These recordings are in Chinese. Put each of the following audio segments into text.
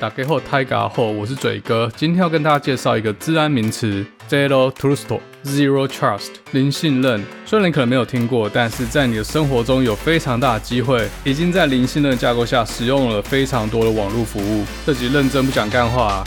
大家好，大家好，我是嘴哥。今天要跟大家介绍一个治安名词：Zero Trust，Zero Trust，零信任。虽然你可能没有听过，但是在你的生活中有非常大的机会，已经在零信任架构下使用了非常多的网络服务。这集认真不讲干话啊。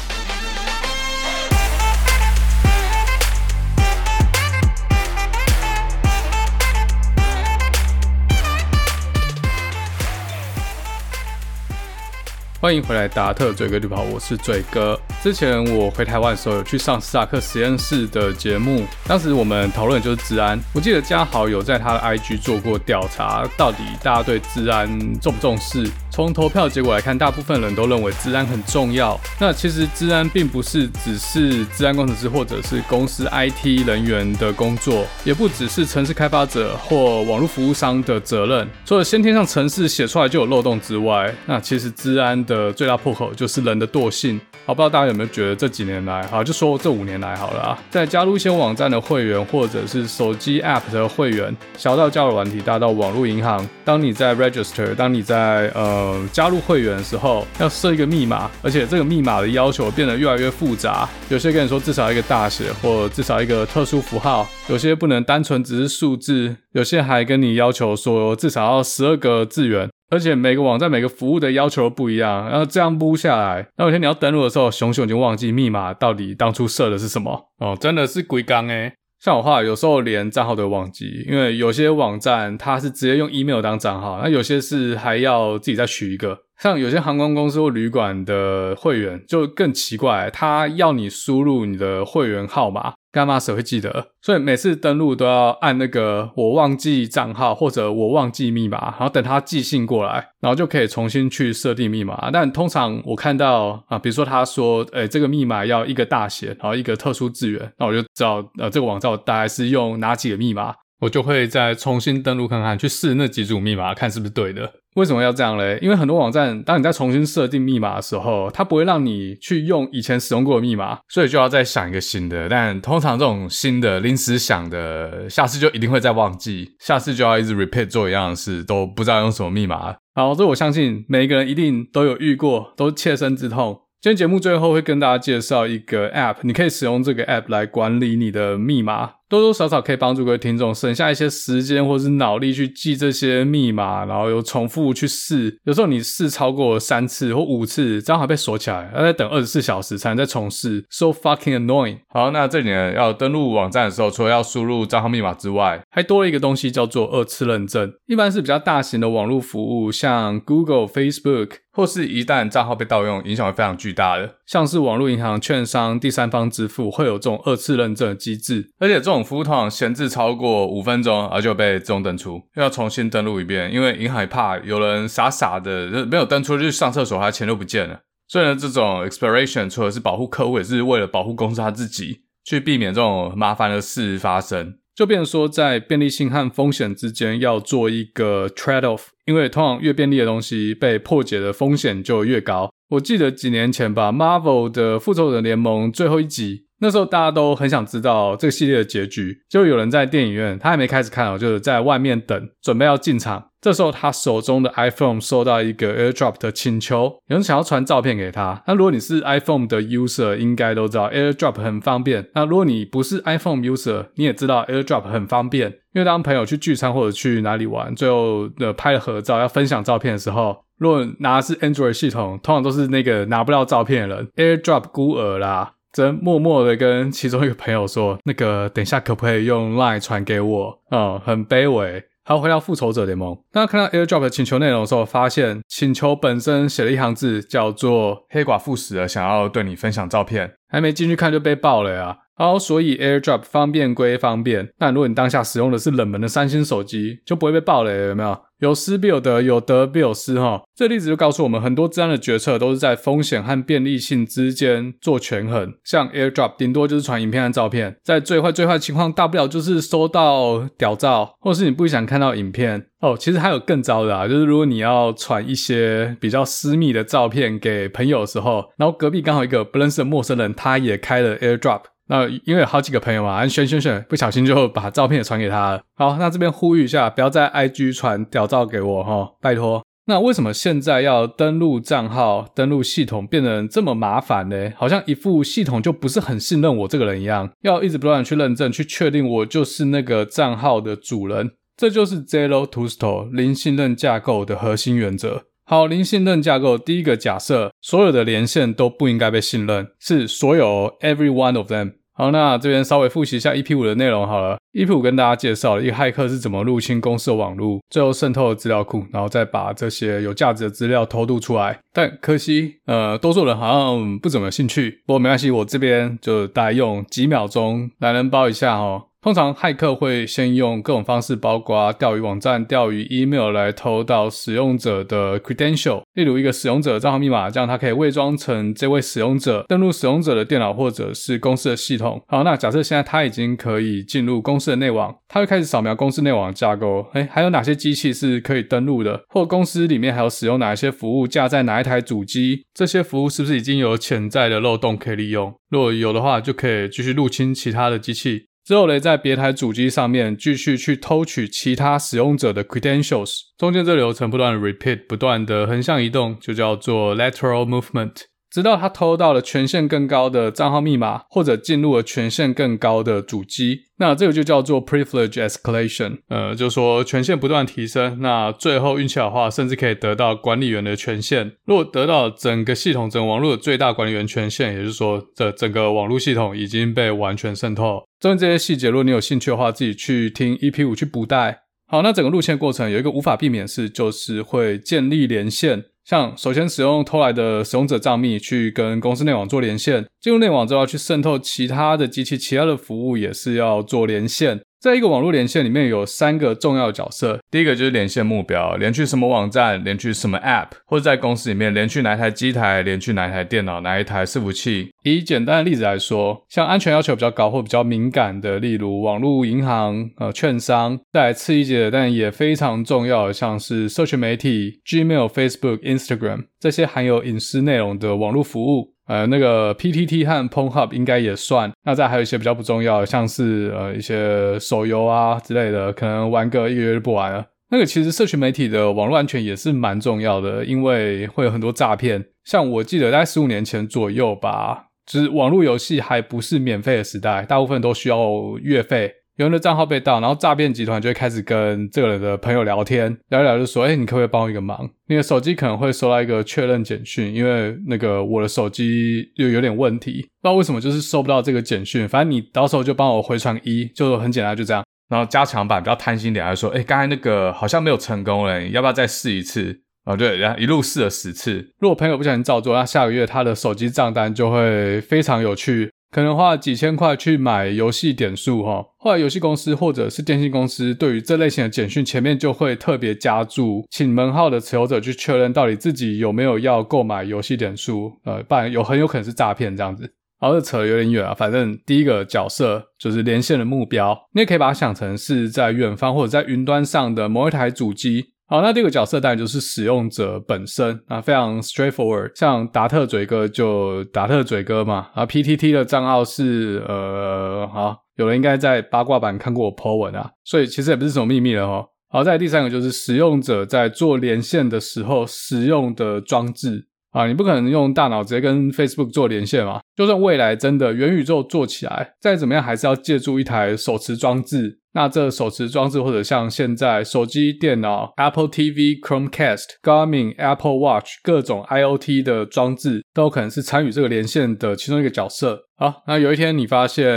欢迎回来，达特嘴哥绿袍，我是嘴哥。之前我回台湾的时候，有去上史塔克实验室的节目，当时我们讨论的就是治安。我记得嘉豪有在他的 IG 做过调查，到底大家对治安重不重视？从投票结果来看，大部分人都认为治安很重要。那其实治安并不是只是治安工程师或者是公司 IT 人员的工作，也不只是城市开发者或网络服务商的责任。除了先天上城市写出来就有漏洞之外，那其实治安的最大破口就是人的惰性。好，不知道大家有没有觉得这几年来，好，就说这五年来好了啊，在加入一些网站的会员，或者是手机 App 的会员，小到交友软体，大到网络银行，当你在 Register，当你在呃加入会员的时候，要设一个密码，而且这个密码的要求变得越来越复杂。有些跟你说至少一个大写，或至少一个特殊符号，有些不能单纯只是数字，有些还跟你要求说至少要十二个字元。而且每个网站每个服务的要求都不一样，然后这样撸下来，那有一天你要登录的时候，熊熊已经忘记密码到底当初设的是什么哦，真的是鬼刚诶。像我话，有时候连账号都忘记，因为有些网站它是直接用 email 当账号，那有些是还要自己再取一个。像有些航空公司或旅馆的会员就更奇怪，他要你输入你的会员号码，干嘛谁会记得？所以每次登录都要按那个我忘记账号或者我忘记密码，然后等他寄信过来，然后就可以重新去设定密码。但通常我看到啊，比如说他说，诶，这个密码要一个大写，然后一个特殊字元，那我就知道，呃，这个网站大概是用哪几个密码。我就会再重新登录看看，去试那几组密码，看是不是对的。为什么要这样嘞？因为很多网站，当你在重新设定密码的时候，它不会让你去用以前使用过的密码，所以就要再想一个新的。但通常这种新的临时想的，下次就一定会再忘记，下次就要一直 repeat 做一样的事，都不知道用什么密码。好，这我相信每一个人一定都有遇过，都切身之痛。今天节目最后会跟大家介绍一个 App，你可以使用这个 App 来管理你的密码。多多少少可以帮助各位听众省下一些时间或是脑力去记这些密码，然后又重复去试。有时候你试超过三次或五次，账号被锁起来，要再等二十四小时才能再重试，so fucking annoying。好，那这里呢，要登录网站的时候，除了要输入账号密码之外，还多了一个东西叫做二次认证。一般是比较大型的网络服务，像 Google、Facebook，或是一旦账号被盗用，影响会非常巨大的，像是网络银行、券商、第三方支付会有这种二次认证机制，而且这种。服务通常闲置超过五分钟，而就被自动登出，又要重新登录一遍，因为银行怕有人傻傻的没有登出去上厕所，他钱都不见了。所以呢，这种 expiration 除了是保护客户，也是为了保护公司他自己，去避免这种麻烦的事发生。就变成说，在便利性和风险之间要做一个 trade off，因为通常越便利的东西被破解的风险就越高。我记得几年前吧，Marvel 的复仇者联盟最后一集。那时候大家都很想知道这个系列的结局，就有人在电影院，他还没开始看哦，就是在外面等，准备要进场。这时候他手中的 iPhone 收到一个 AirDrop 的请求，有人想要传照片给他。那如果你是 iPhone 的 user，应该都知道 AirDrop 很方便。那如果你不是 iPhone user，你也知道 AirDrop 很方便，因为当朋友去聚餐或者去哪里玩，最后的拍了合照要分享照片的时候，如果拿的是 Android 系统，通常都是那个拿不到照片的人，AirDrop 孤儿啦。则默默的跟其中一个朋友说：“那个，等下可不可以用 Line 传给我？”嗯，很卑微。好，回到复仇者联盟，当他看到 AirDrop 的请求内容的时候，发现请求本身写了一行字，叫做“黑寡妇死了，想要对你分享照片”。还没进去看就被爆了呀！好，所以 AirDrop 方便归方便，但如果你当下使用的是冷门的三星手机，就不会被爆了，有没有？有失必有得，有得必有失哈。这例子就告诉我们，很多资安的决策都是在风险和便利性之间做权衡。像 AirDrop 顶多就是传影片和照片，在最坏最坏情况，大不了就是收到屌照，或是你不想看到影片哦。其实还有更糟的啊，就是如果你要传一些比较私密的照片给朋友的时候，然后隔壁刚好一个不认识的陌生人，他也开了 AirDrop。那因为有好几个朋友嘛，选选选，不小心就把照片也传给他了。好，那这边呼吁一下，不要在 IG 传屌照给我哈，拜托。那为什么现在要登录账号、登录系统变得这么麻烦呢？好像一副系统就不是很信任我这个人一样，要一直不断去认证，去确定我就是那个账号的主人。这就是 Zero Trust 零信任架构的核心原则。好，零信任架构第一个假设，所有的连线都不应该被信任，是所有 every one of them。好，那这边稍微复习一下 EP 五的内容好了。EP 五跟大家介绍了一个骇客是怎么入侵公司的网络，最后渗透了资料库，然后再把这些有价值的资料偷渡出来。但可惜，呃，多数人好像不怎么有兴趣。不过没关系，我这边就大概用几秒钟来能包一下哈。通常骇客会先用各种方式，包括钓鱼网站、钓鱼 email 来偷到使用者的 credential，例如一个使用者账号密码，这样他可以伪装成这位使用者，登录使用者的电脑或者是公司的系统。好，那假设现在他已经可以进入公司的内网，他会开始扫描公司内网的架构，诶，还有哪些机器是可以登录的，或公司里面还有使用哪一些服务，架在哪一台主机，这些服务是不是已经有潜在的漏洞可以利用？如果有的话，就可以继续入侵其他的机器。之后嘞，在别台主机上面继续去偷取其他使用者的 credentials，中间这流程不断的 repeat，不断的横向移动，就叫做 lateral movement。直到他偷到了权限更高的账号密码，或者进入了权限更高的主机，那这个就叫做 privilege escalation。呃，就是说权限不断提升，那最后运气好的话，甚至可以得到管理员的权限。如果得到整个系统、整个网络的最大管理员权限，也就是说，这整个网络系统已经被完全渗透。针对这些细节，如果你有兴趣的话，自己去听 EP 五去补带。好，那整个路线过程有一个无法避免的事，就是会建立连线。像首先使用偷来的使用者账密去跟公司内网做连线，进入内网之后要去渗透其他的机器，其他的服务也是要做连线。在一个网络连线里面有三个重要角色，第一个就是连线目标，连去什么网站，连去什么 App，或者在公司里面连去哪一台机台，连去哪一台电脑，哪一台伺服器。以简单的例子来说，像安全要求比较高或比较敏感的，例如网络银行、呃券商，再来次一级的，但也非常重要的，像是社群媒体、Gmail、Facebook、Instagram 这些含有隐私内容的网络服务。呃，那个 PTT 和 Pong Hub 应该也算。那再还有一些比较不重要的，像是呃一些手游啊之类的，可能玩个一个月就不玩了。那个其实社群媒体的网络安全也是蛮重要的，因为会有很多诈骗。像我记得在十五年前左右吧，就是网络游戏还不是免费的时代，大部分都需要月费。有人的账号被盗，然后诈骗集团就会开始跟这个人的朋友聊天，聊一聊就说：“哎，你可不可以帮我一个忙？你的手机可能会收到一个确认简讯，因为那个我的手机又有点问题，不知道为什么就是收不到这个简讯。反正你到时候就帮我回传一，就很简单，就这样。然后加强版比较贪心点，还说：哎，刚才那个好像没有成功嘞，要不要再试一次？哦，对，然后一路试了十次。如果朋友不小心照做，那下个月他的手机账单就会非常有趣。”可能花几千块去买游戏点数哈，后来游戏公司或者是电信公司对于这类型的简讯前面就会特别加注，请门号的持有者去确认到底自己有没有要购买游戏点数，呃，不然有很有可能是诈骗这样子。好，这扯得有点远啊，反正第一个角色就是连线的目标，你也可以把它想成是在远方或者在云端上的某一台主机。好，那第二个角色当然就是使用者本身啊，非常 straightforward。像达特嘴哥就达特嘴哥嘛，啊，PTT 的账号是呃，好，有人应该在八卦版看过我 po 文啊，所以其实也不是什么秘密了齁。好，再来第三个就是使用者在做连线的时候使用的装置啊，你不可能用大脑直接跟 Facebook 做连线嘛，就算未来真的元宇宙做起来，再怎么样还是要借助一台手持装置。那这手持装置，或者像现在手机、电脑、Apple TV、Chromecast、Garmin、Apple Watch 各种 IoT 的装置，都可能是参与这个连线的其中一个角色。好，那有一天你发现，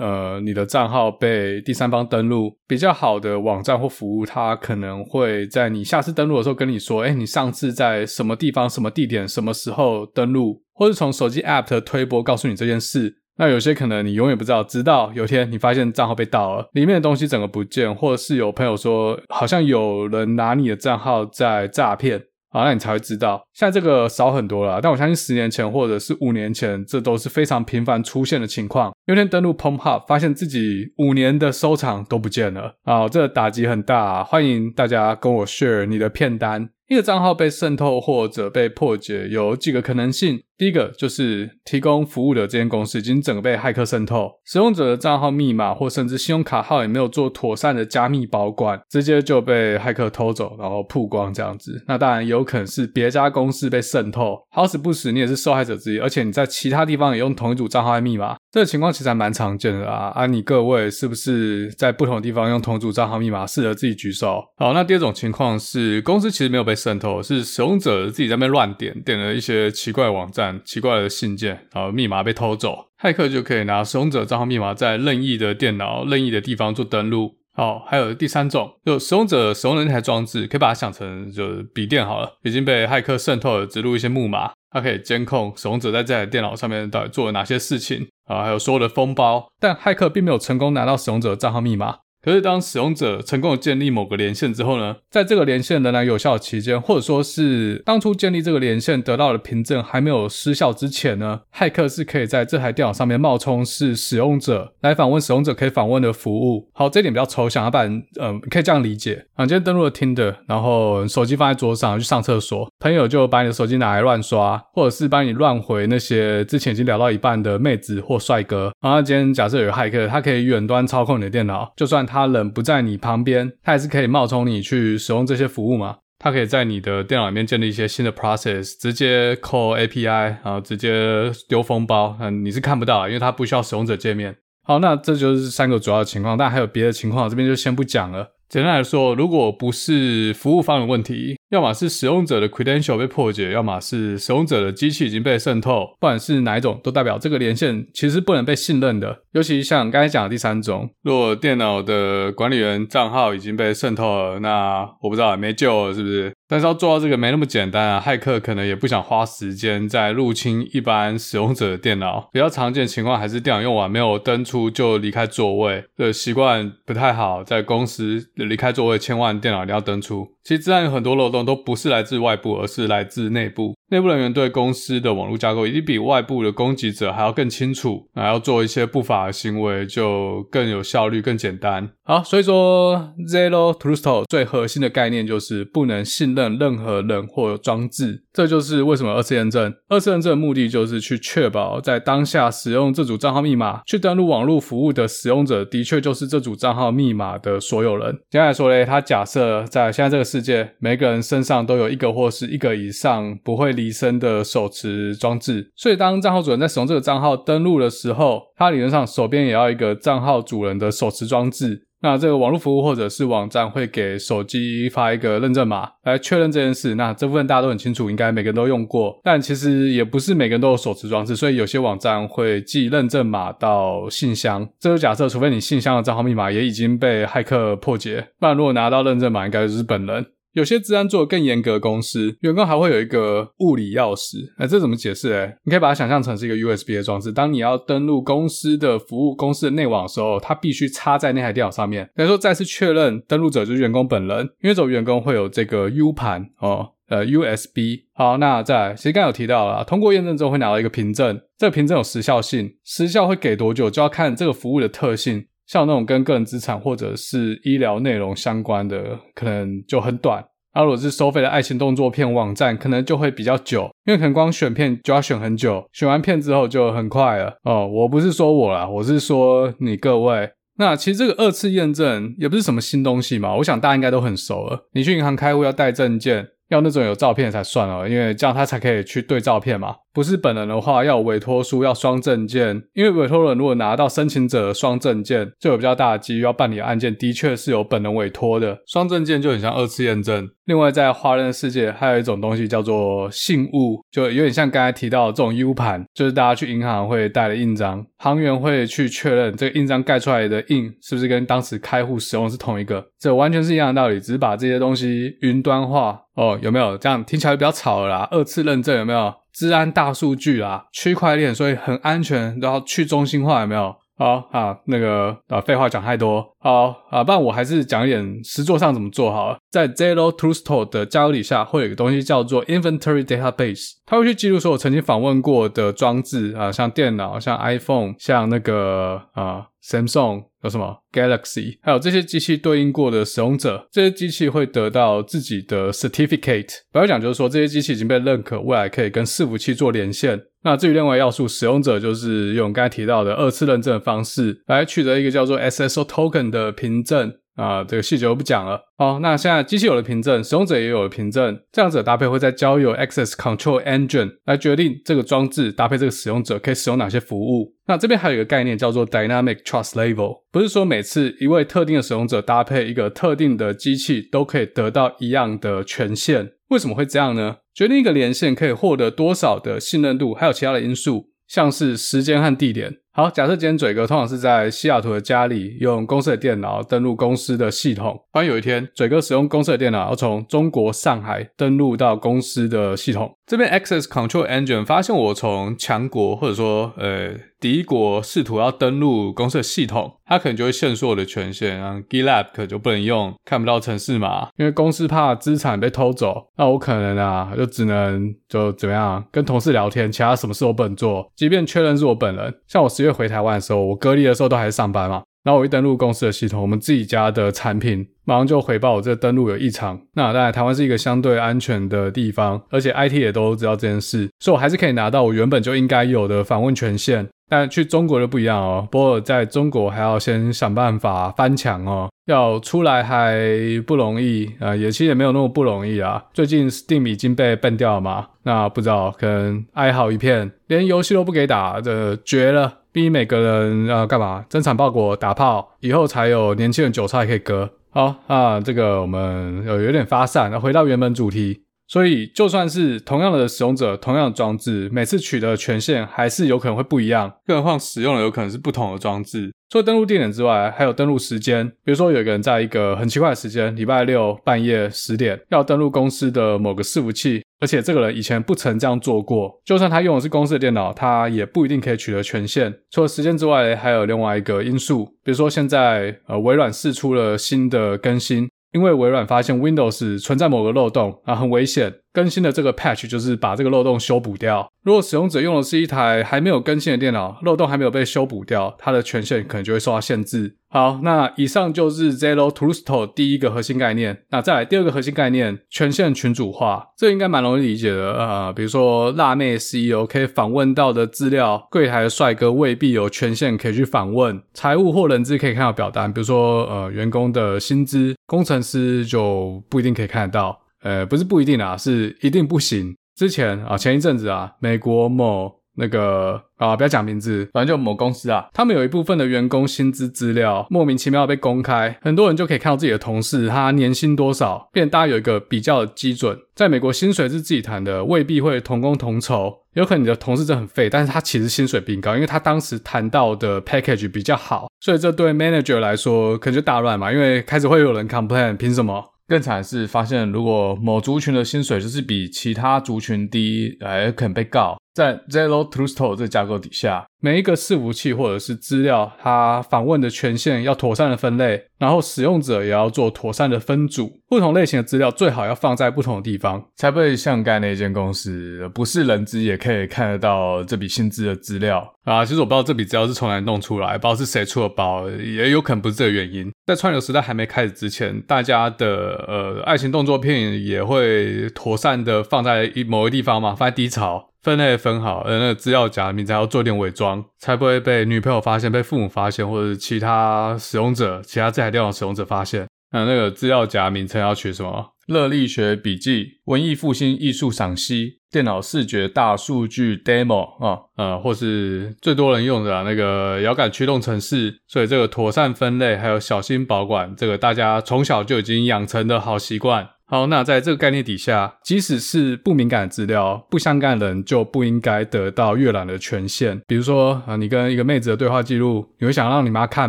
呃，你的账号被第三方登录，比较好的网站或服务，它可能会在你下次登录的时候跟你说，诶，你上次在什么地方、什么地点、什么时候登录，或是从手机 App 的推播告诉你这件事。那有些可能你永远不知道，直到有天你发现账号被盗了，里面的东西整个不见，或者是有朋友说好像有人拿你的账号在诈骗，啊，那你才会知道。现在这个少很多了，但我相信十年前或者是五年前，这都是非常频繁出现的情况。有天登录 Pom Hub，发现自己五年的收藏都不见了，啊，这个打击很大。啊欢迎大家跟我 share 你的片单。一个账号被渗透或者被破解，有几个可能性。第一个就是提供服务的这间公司已经整个被骇客渗透，使用者的账号密码或甚至信用卡号也没有做妥善的加密保管，直接就被骇客偷走，然后曝光这样子。那当然有可能是别家公司被渗透，好死不死你也是受害者之一，而且你在其他地方也用同一组账号和密码，这个情况其实还蛮常见的啊。啊，你各位是不是在不同地方用同一组账号密码？试着自己举手。好，那第二种情况是公司其实没有被渗透，是使用者自己在那边乱点，点了一些奇怪网站、奇怪的信件，然后密码被偷走，骇客就可以拿使用者账号密码在任意的电脑、任意的地方做登录。好，还有第三种，就使用者使用的那台装置，可以把它想成就是笔电好了，已经被骇客渗透了，植入一些木马，它可以监控使用者在这台电脑上面到底做了哪些事情啊，还有所有的封包，但骇客并没有成功拿到使用者账号密码。可是，当使用者成功的建立某个连线之后呢，在这个连线仍然有效期间，或者说是当初建立这个连线得到的凭证还没有失效之前呢，骇客是可以在这台电脑上面冒充是使用者来访问使用者可以访问的服务。好，这一点比较抽象，要不然，嗯、可以这样理解啊。今天登录了 Tinder，然后手机放在桌上去上厕所，朋友就把你的手机拿来乱刷，或者是帮你乱回那些之前已经聊到一半的妹子或帅哥。然后今天假设有个骇客，他可以远端操控你的电脑，就算他。人不在你旁边，他还是可以冒充你去使用这些服务嘛？他可以在你的电脑里面建立一些新的 process，直接 call API，然后直接丢封包，嗯，你是看不到，因为它不需要使用者界面。好，那这就是三个主要的情况，但还有别的情况，这边就先不讲了。简单来说，如果不是服务方的问题，要么是使用者的 credential 被破解，要么是使用者的机器已经被渗透，不管是哪一种，都代表这个连线其实不能被信任的。尤其像刚才讲的第三种，如果电脑的管理员账号已经被渗透了，那我不知道没救了，是不是？但是要做到这个没那么简单啊，骇客可能也不想花时间在入侵一般使用者的电脑。比较常见情况还是电脑用完没有登出就离开座位，的习惯不太好，在公司离开座位千万电脑一定要登出。其实自然有很多漏洞都不是来自外部，而是来自内部。内部人员对公司的网络架构一定比外部的攻击者还要更清楚，还要做一些不法的行为就更有效率、更简单。好，所以说 Zero Trust 最核心的概念就是不能信任任何人或装置。这就是为什么二次验证。二次验证的目的就是去确保在当下使用这组账号密码去登录网络服务的使用者的确就是这组账号密码的所有人。简单来说嘞，他假设在现在这个世界，每个人身上都有一个或是一个以上不会离身的手持装置，所以当账号主人在使用这个账号登录的时候，他理论上手边也要一个账号主人的手持装置。那这个网络服务或者是网站会给手机发一个认证码来确认这件事。那这部分大家都很清楚，应该每个人都用过。但其实也不是每个人都有手持装置，所以有些网站会寄认证码到信箱。这就假设，除非你信箱的账号密码也已经被骇客破解，不然如果拿到认证码，应该就是本人。有些治安做的更严格的公司，员工还会有一个物理钥匙。哎，这怎么解释？哎，你可以把它想象成是一个 USB 的装置。当你要登录公司的服务、公司的内网的时候，它必须插在那台电脑上面。等于说，再次确认登录者就是员工本人，因为这种员工会有这个 U 盘哦，呃，USB。好，那再来，其实刚才有提到了，通过验证之后会拿到一个凭证，这个凭证有时效性，时效会给多久，就要看这个服务的特性。像那种跟个人资产或者是医疗内容相关的，可能就很短。那如果是收费的爱情动作片网站，可能就会比较久，因为可能光选片就要选很久，选完片之后就很快了。哦，我不是说我啦，我是说你各位。那其实这个二次验证也不是什么新东西嘛，我想大家应该都很熟了。你去银行开户要带证件，要那种有照片才算哦，因为这样他才可以去对照片嘛。不是本人的话，要有委托书，要双证件。因为委托人如果拿到申请者的双证件，就有比较大的几率要办理案件的确是由本人委托的。双证件就很像二次验证。另外，在华人的世界，还有一种东西叫做信物，就有点像刚才提到的这种 U 盘，就是大家去银行会带的印章，行员会去确认这个印章盖出来的印是不是跟当时开户使用是同一个。这完全是一样的道理，只是把这些东西云端化。哦，有没有这样听起来比较吵啦？二次认证有没有？治安大数据啊，区块链，所以很安全，然后去中心化，有没有？好啊，那个啊，废话讲太多，好啊，不然我还是讲一点实作上怎么做好。在 Zero t r u s t o r e 的架构底下，会有一个东西叫做 Inventory Database，它会去记录所有曾经访问过的装置啊，像电脑、像 iPhone、像那个啊 Samsung。有什么 Galaxy，还有这些机器对应过的使用者，这些机器会得到自己的 certificate。不要讲，就是说这些机器已经被认可，未来可以跟伺服器做连线。那至于另外要素，使用者就是用刚才提到的二次认证方式来取得一个叫做 SSO Token 的凭证。啊，这个细节我不讲了。好，那现在机器有了凭证，使用者也有了凭证，这样子的搭配会再交由 Access Control Engine 来决定这个装置搭配这个使用者可以使用哪些服务。那这边还有一个概念叫做 Dynamic Trust Level，不是说每次一位特定的使用者搭配一个特定的机器都可以得到一样的权限。为什么会这样呢？决定一个连线可以获得多少的信任度，还有其他的因素，像是时间和地点。好，假设今天嘴哥通常是在西雅图的家里用公司的电脑登录公司的系统。突然有一天，嘴哥使用公司的电脑要从中国上海登录到公司的系统，这边 Access Control Engine 发现我从强国或者说呃敌国试图要登录公司的系统，它可能就会限缩我的权限，然后 GitLab 可就不能用，看不到程式码，因为公司怕资产被偷走，那我可能啊就只能就怎么样跟同事聊天，其他什么事都不能做，即便确认是我本人，像我因为回台湾的时候，我隔离的时候都还是上班嘛。然后我一登录公司的系统，我们自己家的产品马上就回报我这登录有异常。那当然，台湾是一个相对安全的地方，而且 IT 也都知道这件事，所以我还是可以拿到我原本就应该有的访问权限。但去中国就不一样哦，不过在中国还要先想办法翻墙哦，要出来还不容易啊，也其实也没有那么不容易啊。最近 Steam 已经被 ban 掉了嘛，那不知道可能哀嚎一片，连游戏都不给打，的绝了。逼每个人呃干嘛？增产报国打炮，以后才有年轻人韭菜可以割。好啊，这个我们有有点发散，那回到原本主题。所以就算是同样的使用者，同样的装置，每次取得的权限还是有可能会不一样。更何况使用的有可能是不同的装置。除了登录地点之外，还有登录时间。比如说，有一个人在一个很奇怪的时间，礼拜六半夜十点要登录公司的某个伺服器，而且这个人以前不曾这样做过。就算他用的是公司的电脑，他也不一定可以取得权限。除了时间之外，还有另外一个因素，比如说现在呃微软试出了新的更新。因为微软发现 Windows 存在某个漏洞啊，很危险。更新的这个 patch 就是把这个漏洞修补掉。如果使用者用的是一台还没有更新的电脑，漏洞还没有被修补掉，它的权限可能就会受到限制。好，那以上就是 Zero Trust 第一个核心概念。那再来第二个核心概念，权限群组化，这应该蛮容易理解的、呃。比如说辣妹 CEO 可以访问到的资料，柜台的帅哥未必有权限可以去访问。财务或人资可以看到表单，比如说呃员工的薪资，工程师就不一定可以看得到。呃，不是不一定啊，是一定不行。之前啊，前一阵子啊，美国某那个啊，不要讲名字，反正就某公司啊，他们有一部分的员工薪资资料莫名其妙被公开，很多人就可以看到自己的同事他年薪多少，变大家有一个比较基准。在美国，薪水是自己谈的，未必会同工同酬，有可能你的同事真的很废，但是他其实薪水比你高，因为他当时谈到的 package 比较好，所以这对 manager 来说可能就大乱嘛，因为开始会有人 complain，凭什么？更惨的是，发现如果某族群的薪水就是比其他族群低，哎，可能被告。在 Zero Trust 这个架构底下，每一个伺服器或者是资料，它访问的权限要妥善的分类，然后使用者也要做妥善的分组。不同类型的资料最好要放在不同的地方，才不会像刚才那间公司，不是人资也可以看得到这笔薪资的资料啊。其实我不知道这笔资料是从哪弄出来，不知道是谁出的包，也有可能不是这个原因。在串流时代还没开始之前，大家的呃爱情动作片也会妥善的放在一某个地方嘛，放在低潮。分类分好，呃，那个资料夹名才要做点伪装，才不会被女朋友发现、被父母发现，或者是其他使用者、其他这台电脑使用者发现。那那个资料夹名称要取什么？热力学笔记、文艺复兴艺术赏析、电脑视觉大数据 demo 啊，呃，或是最多人用的那个遥感驱动程式。所以这个妥善分类还有小心保管，这个大家从小就已经养成的好习惯。好，那在这个概念底下，即使是不敏感的资料，不相干的人就不应该得到阅览的权限。比如说啊，你跟一个妹子的对话记录，你会想让你妈看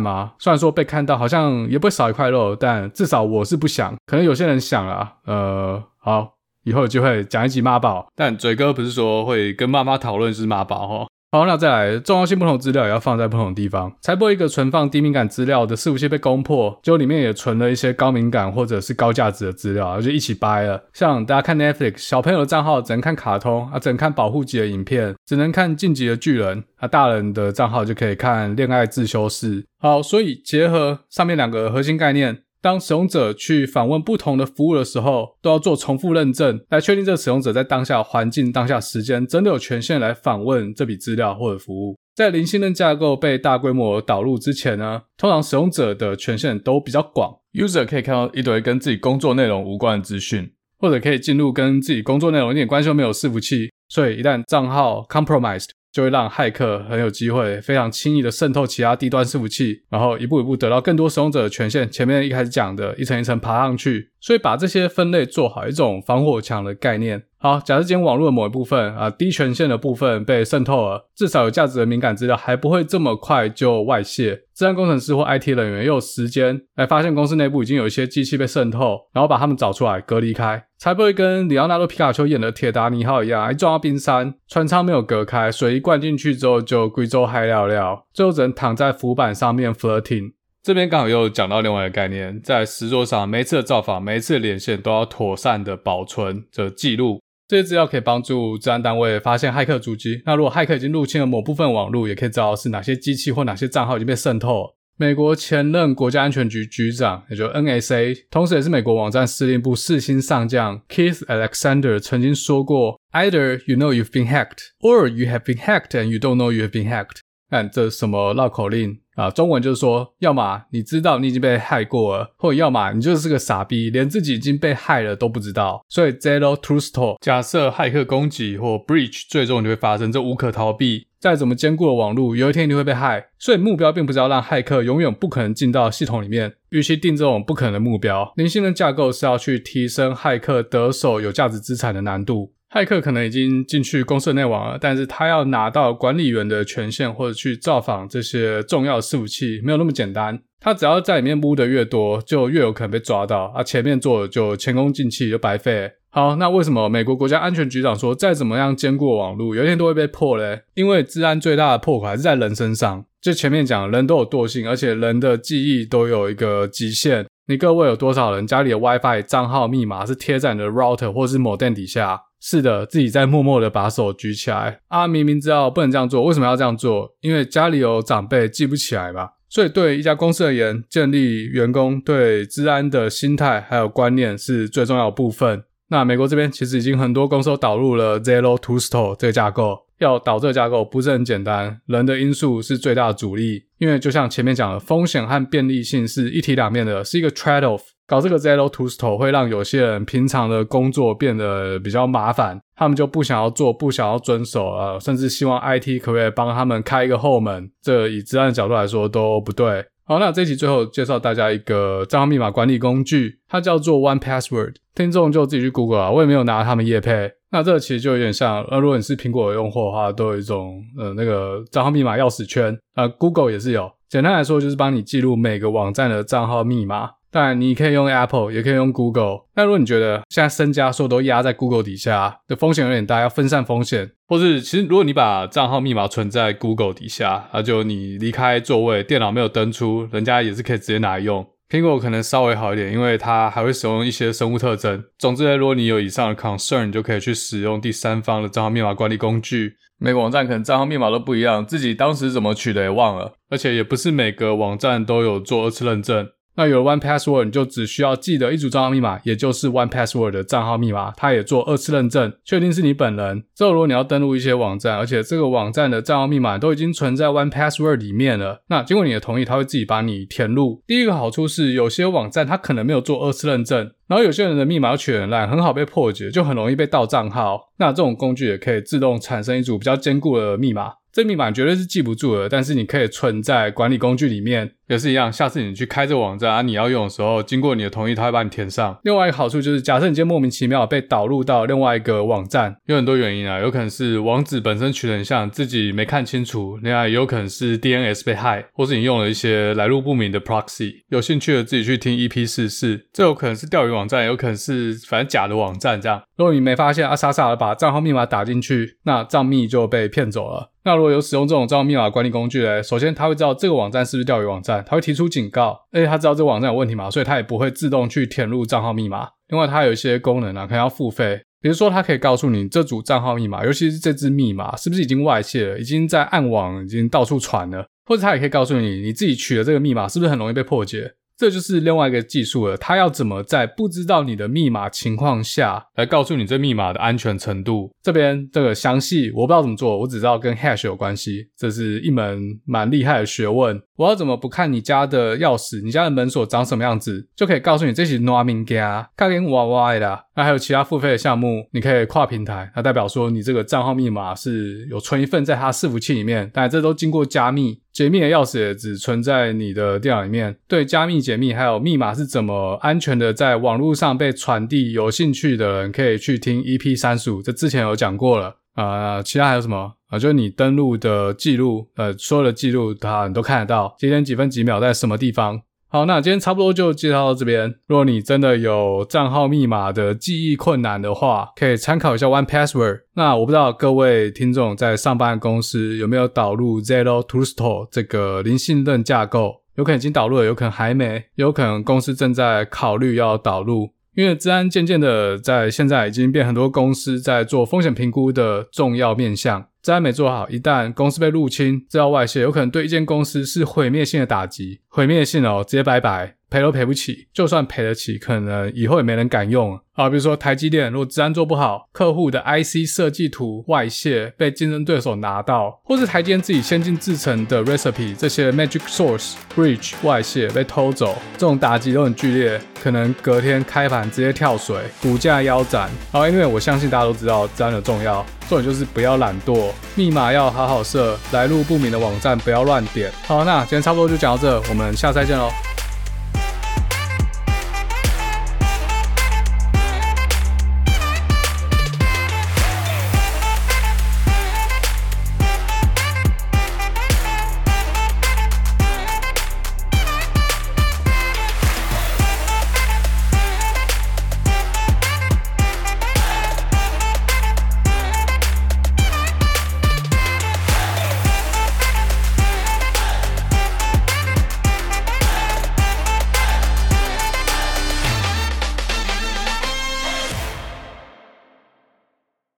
吗？虽然说被看到好像也不会少一块肉，但至少我是不想。可能有些人想啊，呃，好，以后有机会讲一集妈宝。但嘴哥不是说会跟妈妈讨论是妈宝齁。好，那再来，重要性不同资料也要放在不同的地方。才不会一个存放低敏感资料的伺服器被攻破，就里面也存了一些高敏感或者是高价值的资料，就一起掰了。像大家看 Netflix，小朋友的账号只能看卡通啊，只能看保护级的影片，只能看晋级的巨人啊，大人的账号就可以看恋爱自修室。好，所以结合上面两个核心概念。当使用者去访问不同的服务的时候，都要做重复认证，来确定这个使用者在当下环境、当下时间真的有权限来访问这笔资料或者服务。在零信任架构被大规模导入之前呢，通常使用者的权限都比较广，user 可以看到一堆跟自己工作内容无关的资讯，或者可以进入跟自己工作内容一点关系都没有伺服器，所以一旦账号 compromised。就会让骇客很有机会非常轻易的渗透其他低端伺服器，然后一步一步得到更多使用者的权限。前面一开始讲的一层一层爬上去，所以把这些分类做好，一种防火墙的概念。好，假设今天网络的某一部分啊，低权限的部分被渗透了，至少有价值的敏感资料还不会这么快就外泄。资安工程师或 IT 人员又有时间来发现公司内部已经有一些机器被渗透，然后把他们找出来隔离开，才不会跟里奥纳多皮卡丘演的铁达尼号一样，一撞到冰山，船舱没有隔开，水一灌进去之后就贵州嗨料料，最后只能躺在浮板上面 floating。这边刚好又讲到另外一个概念，在石桌上，每一次的造访、每一次的连线都要妥善的保存着记录。这些资料可以帮助治安单位发现骇客足迹。那如果骇客已经入侵了某部分网络，也可以知道是哪些机器或哪些账号已经被渗透。美国前任国家安全局局长，也就 NSA，同时也是美国网站司令部四星上将 Keith Alexander 曾经说过：“Either you know you've been hacked, or you have been hacked and you don't know you've been hacked。”看这是什么绕口令？啊，中文就是说，要么你知道你已经被害过了，或者要么你就是个傻逼，连自己已经被害了都不知道。所以 Zero Trust 假设骇客攻击或 breach 最终你会发生，这无可逃避。再怎么坚固的网络，有一天你会被害。所以目标并不是要让骇客永远不可能进到系统里面。与其定这种不可能的目标，零信任架构是要去提升骇客得手有价值资产的难度。骇客可能已经进去公司内网了，但是他要拿到管理员的权限或者去造访这些重要伺服器，没有那么简单。他只要在里面摸的越多，就越有可能被抓到，啊，前面做的就前功尽弃，就白费。好，那为什么美国国家安全局长说，再怎么样坚固网络，有一天都会被破嘞？因为治安最大的破口还是在人身上。就前面讲，人都有惰性，而且人的记忆都有一个极限。你各位有多少人家里的 WiFi 账号密码是贴在你的 router 或是 modem 底下？是的，自己在默默的把手举起来啊！明明知道不能这样做，为什么要这样做？因为家里有长辈记不起来嘛。所以对一家公司而言，建立员工对治安的心态还有观念是最重要的部分。那美国这边其实已经很多公司都导入了 Zero to Store 这个架构。要导这个架构不是很简单，人的因素是最大的阻力。因为就像前面讲的，风险和便利性是一体两面的，是一个 trade off。搞这个 Zero Trust 会让有些人平常的工作变得比较麻烦，他们就不想要做，不想要遵守，呃，甚至希望 IT 可不可以帮他们开一个后门？这以资安的角度来说都不对。好，那这一集最后介绍大家一个账号密码管理工具，它叫做 One Password。听众就自己去 Google 啊，我也没有拿他们业配。那这个其实就有点像，呃，如果你是苹果的用户的话，都有一种呃那个账号密码钥匙圈啊，呃，Google 也是有。简单来说，就是帮你记录每个网站的账号密码。当然，你可以用 Apple，也可以用 Google。那如果你觉得现在身家所有都压在 Google 底下，的风险有点大，要分散风险，或是其实如果你把账号密码存在 Google 底下，那就你离开座位，电脑没有登出，人家也是可以直接拿来用。苹果可能稍微好一点，因为它还会使用一些生物特征。总之，如果你有以上的 concern，你就可以去使用第三方的账号密码管理工具。每个网站可能账号密码都不一样，自己当时怎么取的也忘了，而且也不是每个网站都有做二次认证。那有了 One Password，你就只需要记得一组账号密码，也就是 One Password 的账号密码，它也做二次认证，确定是你本人。之后如果你要登录一些网站，而且这个网站的账号密码都已经存在 One Password 里面了，那经过你的同意，它会自己把你填入。第一个好处是，有些网站它可能没有做二次认证，然后有些人的密码取很烂，很好被破解，就很容易被盗账号。那这种工具也可以自动产生一组比较坚固的密码。这密码绝对是记不住的，但是你可以存在管理工具里面，也是一样。下次你去开这网站啊，你要用的时候，经过你的同意，它会帮你填上。另外一个好处就是，假设你今天莫名其妙被导入到另外一个网站，有很多原因啊，有可能是网址本身取很像，自己没看清楚；另外也有可能是 DNS 被害，或是你用了一些来路不明的 proxy。有兴趣的自己去听 EP 四四，这有可能是钓鱼网站，有可能是反正假的网站这样。如果你没发现啊，傻傻的把账号密码打进去，那账密就被骗走了。那如果有使用这种账号密码管理工具嘞，首先他会知道这个网站是不是钓鱼网站，他会提出警告，而且他知道这个网站有问题嘛，所以他也不会自动去填入账号密码。另外，它有一些功能啊，可能要付费，比如说它可以告诉你这组账号密码，尤其是这支密码是不是已经外泄了，已经在暗网已经到处传了，或者它也可以告诉你你自己取的这个密码是不是很容易被破解。这就是另外一个技术了，它要怎么在不知道你的密码情况下来告诉你这密码的安全程度？这边这个详细我不知道怎么做，我只知道跟 hash 有关系，这是一门蛮厉害的学问。我要怎么不看你家的钥匙，你家的门锁长什么样子，就可以告诉你这是哪名家，看跟娃娃的。那还有其他付费的项目，你可以跨平台，那代表说你这个账号密码是有存一份在它伺服器里面，但这都经过加密。解密的钥匙也只存在你的电脑里面。对加密解密还有密码是怎么安全的在网络上被传递，有兴趣的人可以去听 EP 三十五，这之前有讲过了啊、其他还有什么啊？就是你登录的记录，呃，所有的记录它你都看得到，几点几分几秒在什么地方。好，那今天差不多就介绍到这边。如果你真的有账号密码的记忆困难的话，可以参考一下 One Password。那我不知道各位听众在上班的公司有没有导入 Zero Trust 这个零信任架构？有可能已经导入了，有可能还没，有可能公司正在考虑要导入。因为资安渐渐的在现在已经变很多公司在做风险评估的重要面向。在没做好，一旦公司被入侵，资料外泄，有可能对一间公司是毁灭性的打击，毁灭性哦，直接拜拜。赔都赔不起，就算赔得起，可能以后也没人敢用啊。比如说台积电，如果治安做不好，客户的 IC 设计图外泄，被竞争对手拿到，或是台积电自己先进制程的 recipe 这些 magic source bridge 外泄被偷走，这种打击都很剧烈，可能隔天开盘直接跳水，股价腰斩。好，因为我相信大家都知道治安的重要，重点就是不要懒惰，密码要好好设，来路不明的网站不要乱点。好，那今天差不多就讲到这，我们嗯下次再见喽。